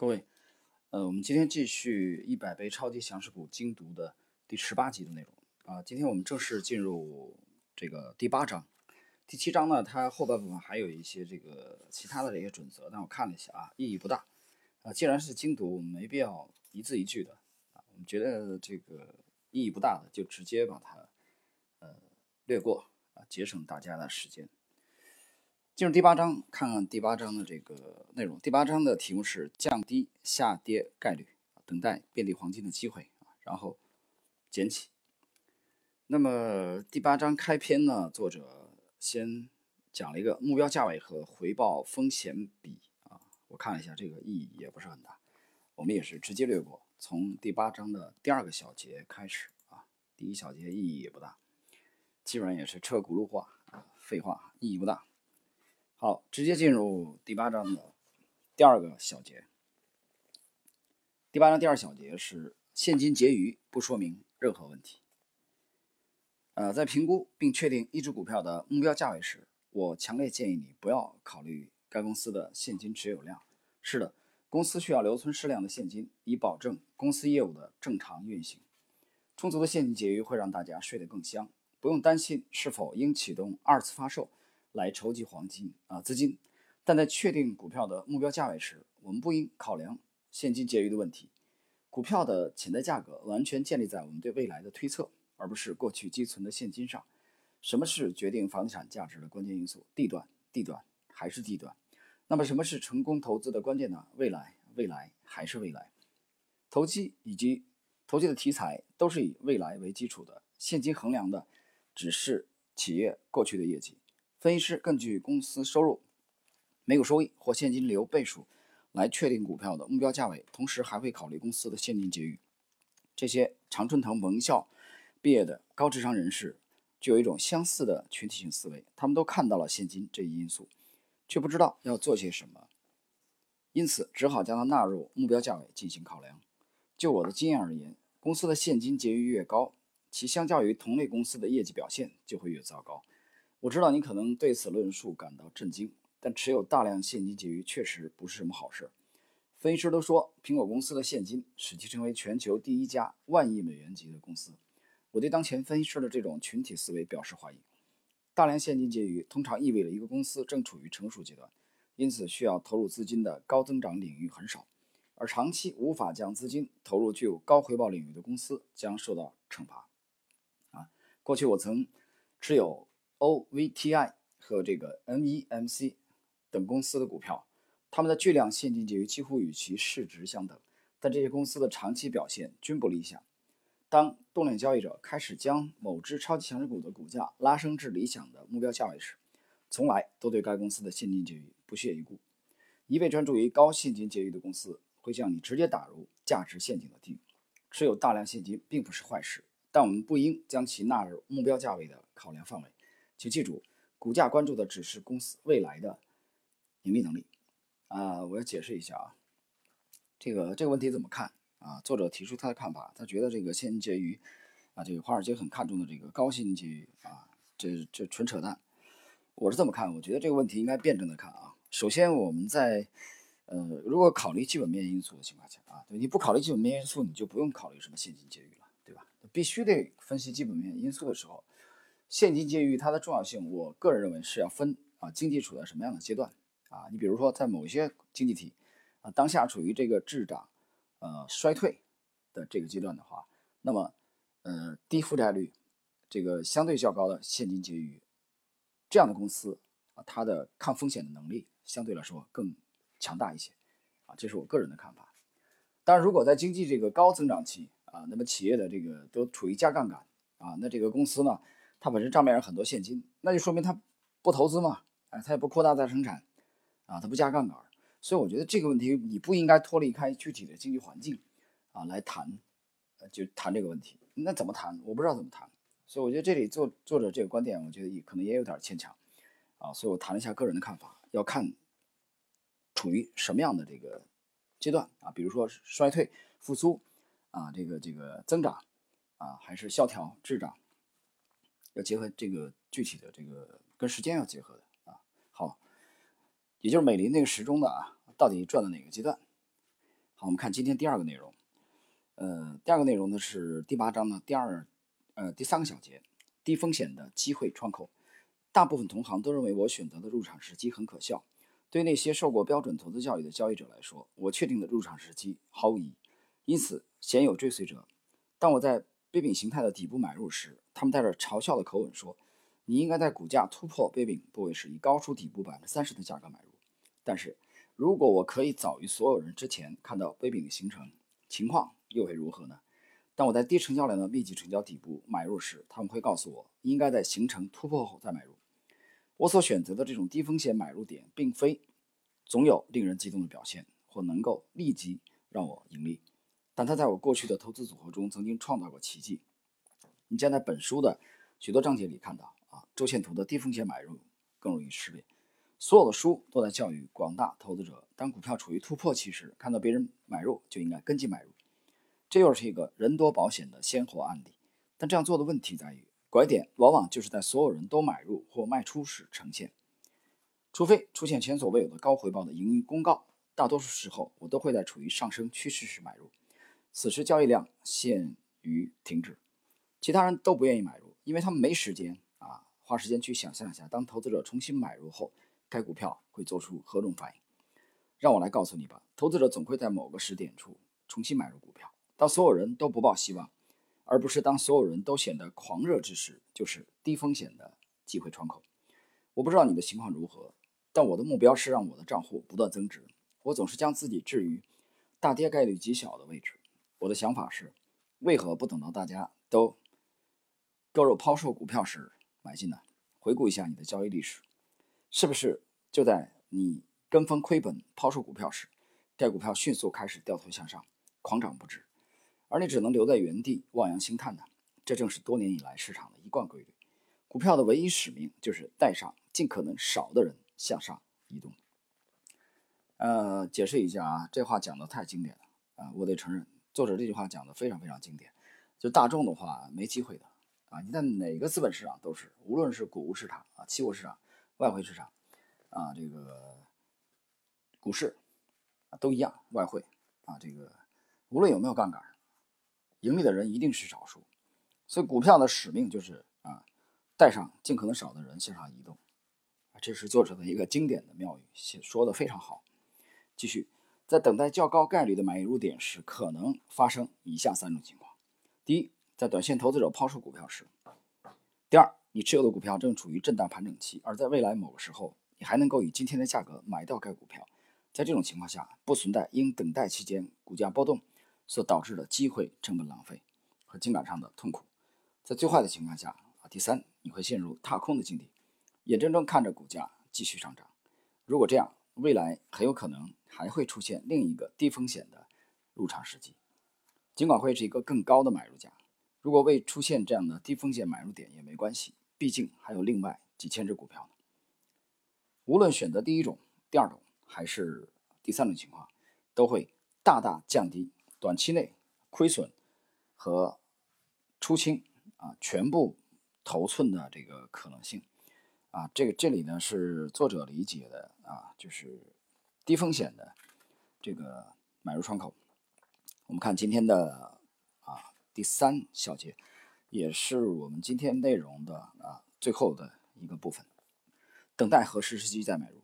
各位，呃，我们今天继续一百倍超级强势股精读的第十八集的内容啊。今天我们正式进入这个第八章，第七章呢，它后半部分还有一些这个其他的这些准则，但我看了一下啊，意义不大啊。既然是精读，我们没必要一字一句的啊。我们觉得这个意义不大的，就直接把它呃略过啊，节省大家的时间。进入第八章，看看第八章的这个内容。第八章的题目是降低下跌概率，等待遍地黄金的机会，然后捡起。那么第八章开篇呢，作者先讲了一个目标价位和回报风险比啊，我看了一下，这个意义也不是很大，我们也是直接略过，从第八章的第二个小节开始啊，第一小节意义也不大，基本上也是车轱辘话啊，废话，意义不大。好，直接进入第八章的第二个小节。第八章第二小节是现金结余不说明任何问题。呃，在评估并确定一只股票的目标价位时，我强烈建议你不要考虑该公司的现金持有量。是的，公司需要留存适量的现金，以保证公司业务的正常运行。充足的现金结余会让大家睡得更香，不用担心是否应启动二次发售。来筹集黄金啊资金，但在确定股票的目标价位时，我们不应考量现金结余的问题。股票的潜在价格完全建立在我们对未来的推测，而不是过去积存的现金上。什么是决定房地产价值的关键因素？地段，地段还是地段？那么什么是成功投资的关键呢？未来，未来还是未来？投机以及投机的题材都是以未来为基础的，现金衡量的只是企业过去的业绩。分析师根据公司收入、每股收益或现金流倍数来确定股票的目标价位，同时还会考虑公司的现金结余。这些常春藤盟校毕业的高智商人士具有一种相似的群体性思维，他们都看到了现金这一因素，却不知道要做些什么，因此只好将它纳入目标价位进行考量。就我的经验而言，公司的现金结余越高，其相较于同类公司的业绩表现就会越糟糕。我知道你可能对此论述感到震惊，但持有大量现金结余确实不是什么好事。分析师都说，苹果公司的现金使其成为全球第一家万亿美元级的公司。我对当前分析师的这种群体思维表示怀疑。大量现金结余通常意味着一个公司正处于成熟阶段，因此需要投入资金的高增长领域很少，而长期无法将资金投入具有高回报领域的公司将受到惩罚。啊，过去我曾持有。OVTI 和这个 MEMC 等公司的股票，他们的巨量现金结余几乎与其市值相等，但这些公司的长期表现均不理想。当动量交易者开始将某只超级强势股的股价拉升至理想的目标价位时，从来都对该公司的现金结余不屑一顾。一味专注于高现金结余的公司会将你直接打入价值陷阱的地狱。持有大量现金并不是坏事，但我们不应将其纳入目标价位的考量范围。请记住，股价关注的只是公司未来的盈利能力。啊，我要解释一下啊，这个这个问题怎么看啊？作者提出他的看法，他觉得这个现金结余啊，这个华尔街很看重的这个高现金结余啊，这这纯扯淡。我是这么看，我觉得这个问题应该辩证的看啊。首先，我们在呃，如果考虑基本面因素的情况下啊，对，你不考虑基本面因素，你就不用考虑什么现金结余了，对吧？必须得分析基本面因素的时候。现金结余它的重要性，我个人认为是要分啊，经济处在什么样的阶段啊？你比如说，在某些经济体啊，当下处于这个滞涨、呃衰退的这个阶段的话，那么呃低负债率、这个相对较高的现金结余，这样的公司啊，它的抗风险的能力相对来说更强大一些啊，这是我个人的看法。当然，如果在经济这个高增长期啊，那么企业的这个都处于加杠杆啊，那这个公司呢？它本身账面上很多现金，那就说明它不投资嘛，哎，它也不扩大再生产，啊，它不加杠杆，所以我觉得这个问题你不应该脱离开具体的经济环境，啊，来谈，就谈这个问题。那怎么谈？我不知道怎么谈，所以我觉得这里作作者这个观点，我觉得也可能也有点牵强，啊，所以我谈了一下个人的看法，要看处于什么样的这个阶段啊，比如说衰退、复苏，啊，这个这个增长，啊，还是萧条、滞涨。要结合这个具体的这个跟时间要结合的啊，好，也就是美林那个时钟的啊，到底转到哪个阶段？好，我们看今天第二个内容。呃，第二个内容呢是第八章的第二呃第三个小节，低风险的机会窗口。大部分同行都认为我选择的入场时机很可笑。对那些受过标准投资教育的交易者来说，我确定的入场时机毫无意义。因此，鲜有追随者。当我在杯柄形态的底部买入时，他们带着嘲笑的口吻说：“你应该在股价突破杯柄部位时，以高出底部百分之三十的价格买入。”但是，如果我可以早于所有人之前看到杯柄的形成情况，又会如何呢？当我在低成交量的密集成交底部买入时，他们会告诉我应该在形成突破后再买入。我所选择的这种低风险买入点，并非总有令人激动的表现或能够立即让我盈利。但它在我过去的投资组合中曾经创造过奇迹。你将在本书的许多章节里看到啊，周线图的低风险买入更容易识别。所有的书都在教育广大投资者，当股票处于突破期时，看到别人买入就应该跟进买入。这又是一个人多保险的鲜活案例。但这样做的问题在于，拐点往往就是在所有人都买入或卖出时呈现，除非出现前所未有的高回报的盈余公告。大多数时候，我都会在处于上升趋势时买入。此时交易量陷于停止，其他人都不愿意买入，因为他们没时间啊，花时间去想象一下，当投资者重新买入后，该股票会做出何种反应。让我来告诉你吧，投资者总会在某个时点处重新买入股票，当所有人都不抱希望，而不是当所有人都显得狂热之时，就是低风险的机会窗口。我不知道你的情况如何，但我的目标是让我的账户不断增值。我总是将自己置于大跌概率极小的位置。我的想法是，为何不等到大家都割肉抛售股票时买进呢？回顾一下你的交易历史，是不是就在你跟风亏本抛售股票时，该股票迅速开始掉头向上，狂涨不止，而你只能留在原地望洋兴叹呢？这正是多年以来市场的一贯规律。股票的唯一使命就是带上尽可能少的人向上移动。呃，解释一下啊，这话讲的太经典了啊，我得承认。作者这句话讲的非常非常经典，就大众的话没机会的啊！你在哪个资本市场都是，无论是谷物市场啊、期货市场、外汇市场啊、这个股市啊都一样，外汇啊这个无论有没有杠杆，盈利的人一定是少数。所以股票的使命就是啊，带上尽可能少的人向上移动，这是作者的一个经典的妙语，写说的非常好。继续。在等待较高概率的买入点时，可能发生以下三种情况：第一，在短线投资者抛售股票时；第二，你持有的股票正处于震荡盘整期，而在未来某个时候，你还能够以今天的价格买到该股票。在这种情况下，不存在因等待期间股价波动所导致的机会成本浪费和情感上的痛苦。在最坏的情况下，啊，第三，你会陷入踏空的境地，眼睁睁看着股价继续上涨。如果这样，未来很有可能还会出现另一个低风险的入场时机，尽管会是一个更高的买入价。如果未出现这样的低风险买入点也没关系，毕竟还有另外几千只股票呢。无论选择第一种、第二种还是第三种情况，都会大大降低短期内亏损和出清啊全部头寸的这个可能性。啊，这个这里呢是作者理解的啊，就是低风险的这个买入窗口。我们看今天的啊第三小节，也是我们今天内容的啊最后的一个部分，等待合适时机再买入。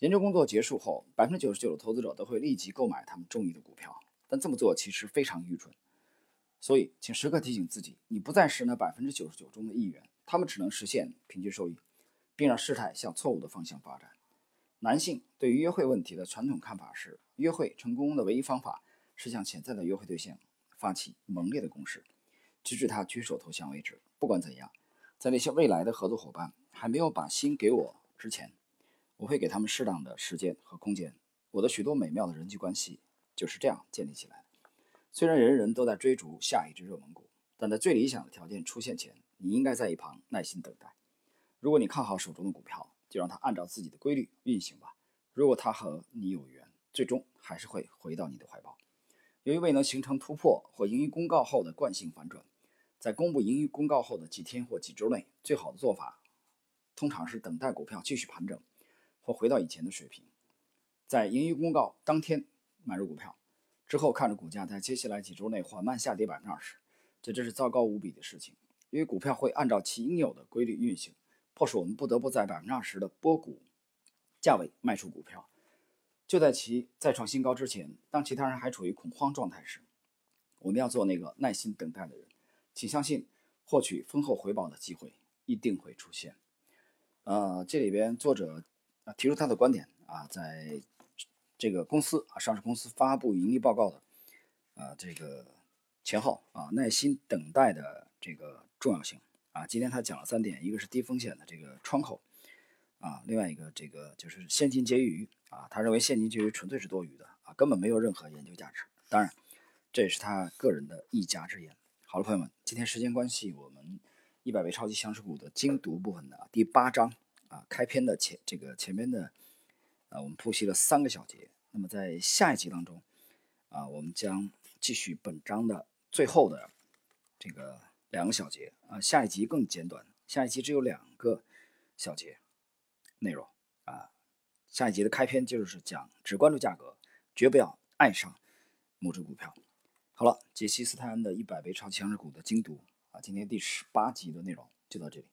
研究工作结束后，百分之九十九的投资者都会立即购买他们中意的股票，但这么做其实非常愚蠢。所以，请时刻提醒自己，你不再是那百分之九十九中的一员，他们只能实现平均收益。并让事态向错误的方向发展。男性对于约会问题的传统看法是：约会成功的唯一方法是向潜在的约会对象发起猛烈的攻势，直至他举手投降为止。不管怎样，在那些未来的合作伙伴还没有把心给我之前，我会给他们适当的时间和空间。我的许多美妙的人际关系就是这样建立起来的。虽然人人都在追逐下一只热门股，但在最理想的条件出现前，你应该在一旁耐心等待。如果你看好手中的股票，就让它按照自己的规律运行吧。如果它和你有缘，最终还是会回到你的怀抱。由于未能形成突破或盈余公告后的惯性反转，在公布盈余公告后的几天或几周内，最好的做法通常是等待股票继续盘整或回到以前的水平，在盈余公告当天买入股票。之后看着股价在接下来几周内缓慢下跌百分之二十，这真是糟糕无比的事情。因为股票会按照其应有的规律运行，迫使我们不得不在百分之二十的波谷价位卖出股票。就在其再创新高之前，当其他人还处于恐慌状态时，我们要做那个耐心等待的人。请相信，获取丰厚回报的机会一定会出现。呃，这里边作者啊提出他的观点啊，在这个公司啊上市公司发布盈利报告的啊这个前后啊，耐心等待的这个重要性啊。今天他讲了三点，一个是低风险的这个窗口啊，另外一个这个就是现金结余啊，他认为现金结余纯粹是多余的啊，根本没有任何研究价值。当然，这也是他个人的一家之言。好了，朋友们，今天时间关系，我们一百位超级强势股的精读部分的第八章啊，开篇的前这个前面的啊，我们剖析了三个小节。那么在下一集当中啊，我们将继续本章的最后的这个两个小节啊，下一集更简短，下一集只有两个小节内容啊。下一集的开篇就是讲只关注价格，绝不要爱上某只股票。好了，解析斯泰恩的一百倍超强势股的精读啊，今天第十八集的内容就到这里。